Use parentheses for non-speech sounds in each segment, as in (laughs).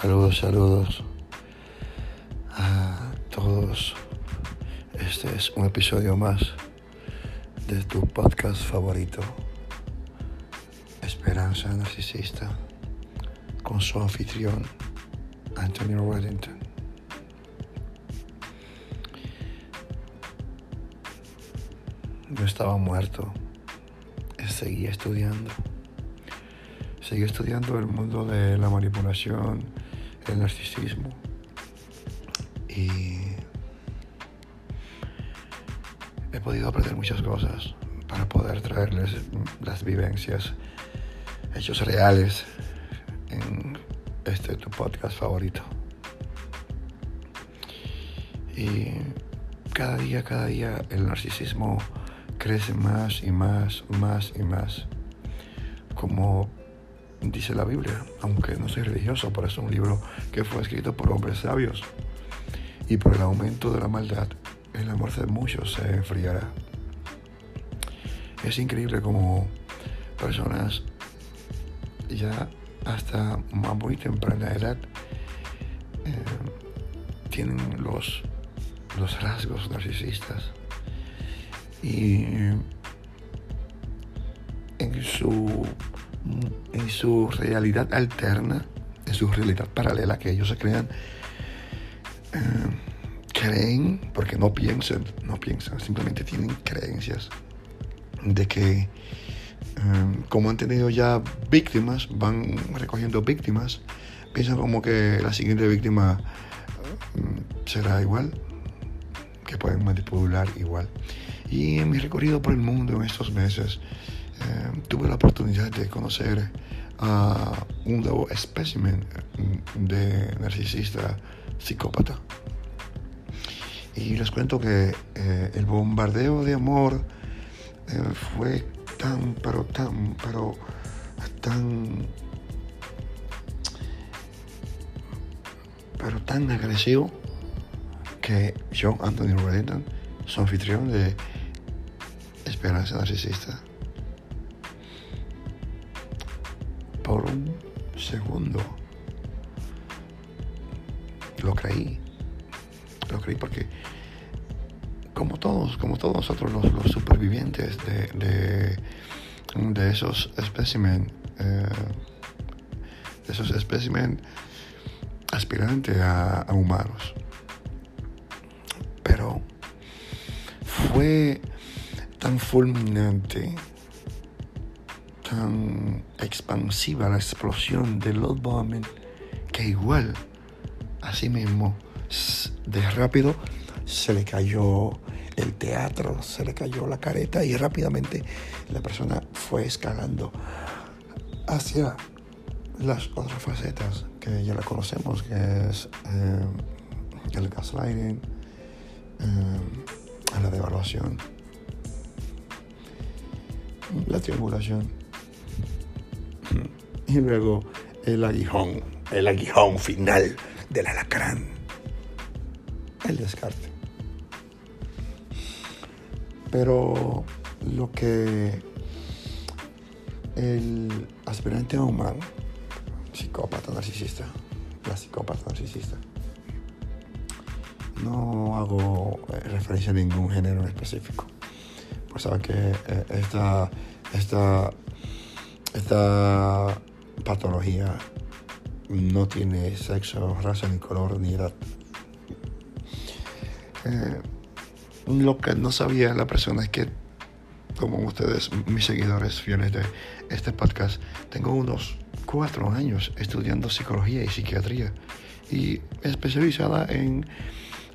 Saludos, saludos a todos. Este es un episodio más de tu podcast favorito, Esperanza Narcisista, con su anfitrión, Anthony Reddington. Yo estaba muerto, seguía estudiando. Seguía estudiando el mundo de la manipulación, el narcisismo. Y he podido aprender muchas cosas para poder traerles las vivencias, hechos reales en este tu podcast favorito. Y cada día, cada día el narcisismo crece más y más, más y más. Como dice la Biblia, aunque no soy religioso, pero es un libro que fue escrito por hombres sabios. Y por el aumento de la maldad, el amor de muchos se enfriará. Es increíble como personas ya hasta una muy temprana edad eh, tienen los, los rasgos narcisistas y en su, en su realidad alterna, en su realidad paralela que ellos se crean, eh, creen, porque no piensan, no piensan, simplemente tienen creencias de que eh, como han tenido ya víctimas, van recogiendo víctimas, piensan como que la siguiente víctima eh, será igual, que pueden manipular igual. Y en mi recorrido por el mundo en estos meses, eh, tuve la oportunidad de conocer a un nuevo espécimen de narcisista psicópata. Y les cuento que eh, el bombardeo de amor eh, fue tan, pero tan, pero tan, pero tan agresivo que John Anthony Reddington, su anfitrión de Esperanza Narcisista, por un segundo lo creí. Lo creí porque, como todos, como todos nosotros los, supervivientes de, de, esos espécimen, eh, de esos espécimen aspirantes a humanos. Pero fue tan fulminante, tan expansiva la explosión de los bombing que igual, así mismo, de rápido se le cayó el teatro, se le cayó la careta y rápidamente la persona fue escalando hacia las otras facetas que ya la conocemos, que es eh, el gaslighting, eh, la devaluación la triangulación. (laughs) Y luego el aguijón, el aguijón final del alacrán. El descarte. Pero lo que el aspirante humano, psicópata narcisista, la psicópata narcisista, no hago referencia a ningún género específico pues saben que eh, esta, esta, esta patología no tiene sexo, raza, ni color, ni edad. Eh, lo que no sabía la persona es que, como ustedes, mis seguidores fieles de este podcast, tengo unos cuatro años estudiando psicología y psiquiatría y especializada en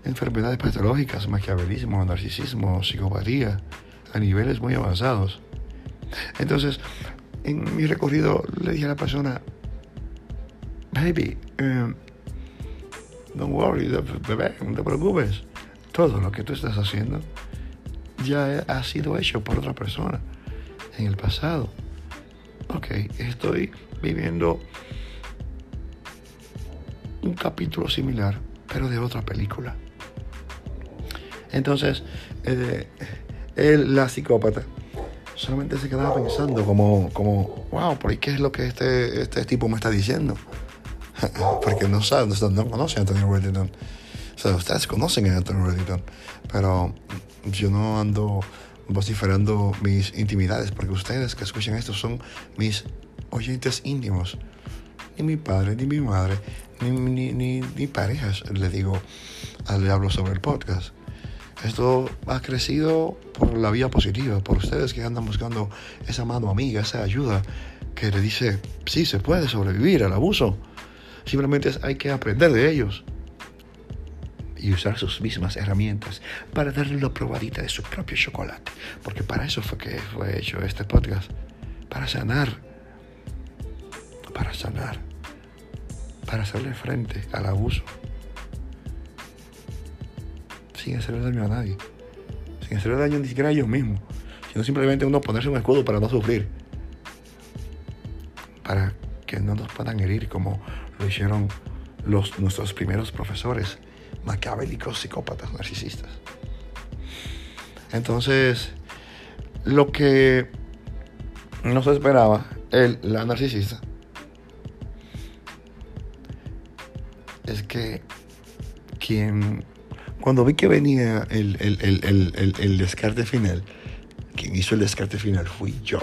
enfermedades patológicas, maquiavelismo, narcisismo, psicopatía, a niveles muy avanzados. Entonces, en mi recorrido le dije a la persona, baby, um, don't worry, bebé, no te preocupes. Todo lo que tú estás haciendo ya ha sido hecho por otra persona en el pasado. Ok, estoy viviendo un capítulo similar, pero de otra película. Entonces, eh, la psicópata, solamente se quedaba pensando como, como wow, ¿por qué es lo que este, este tipo me está diciendo? (laughs) Porque no saben, no conocen a Anthony Reddington. O sea, ustedes conocen a Anthony Reddington, pero yo no ando vociferando mis intimidades, porque ustedes que escuchan esto son mis oyentes íntimos. Ni mi padre, ni mi madre, ni, ni, ni, parejas le digo, le hablo sobre el podcast. Esto ha crecido por la vía positiva, por ustedes que andan buscando esa mano amiga, esa ayuda que le dice, sí, se puede sobrevivir al abuso. Simplemente hay que aprender de ellos y usar sus mismas herramientas para darle la probadita de su propio chocolate. Porque para eso fue que fue hecho este podcast. Para sanar. Para sanar. Para hacerle frente al abuso. Sin hacerle daño a nadie. Sin hacerle daño ni siquiera a ellos mismos. Sino simplemente uno ponerse un escudo para no sufrir. Para que no nos puedan herir como lo hicieron los, nuestros primeros profesores macabélicos psicópatas narcisistas. Entonces, lo que no se esperaba, él, la narcisista, es que quien, cuando vi que venía el, el, descarte final, quien hizo el descarte final fui yo.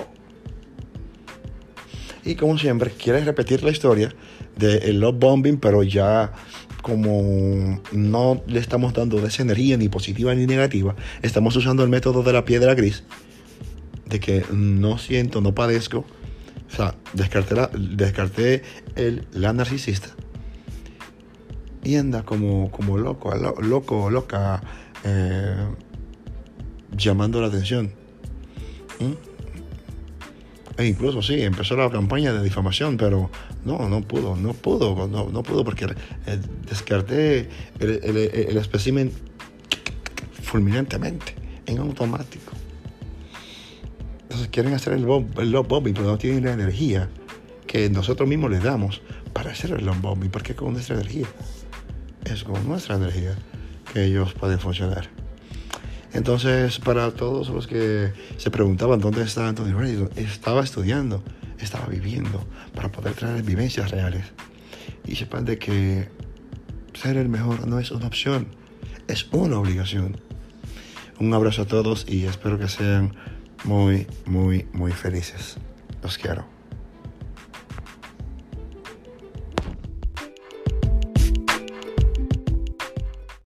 Y como siempre, quieres repetir la historia del love bombing, pero ya como no le estamos dando esa energía ni positiva ni negativa, estamos usando el método de la piedra gris, de que no siento, no padezco, o sea, descarté, la, descarté el, la narcisista y anda como, como loco, loco, loca, eh, llamando la atención. E incluso sí, empezó la campaña de difamación, pero no, no pudo, no pudo, no, no pudo porque descarté el, el, el espécimen fulminantemente, en automático. Entonces quieren hacer el, el love bombing, pero no tienen la energía que nosotros mismos les damos para hacer el love bombing, porque con nuestra energía, es con nuestra energía que ellos pueden funcionar. Entonces, para todos los que se preguntaban dónde estaba Anthony Reddington, estaba estudiando, estaba viviendo para poder traer vivencias reales. Y sepan de que ser el mejor no es una opción, es una obligación. Un abrazo a todos y espero que sean muy, muy, muy felices. Los quiero.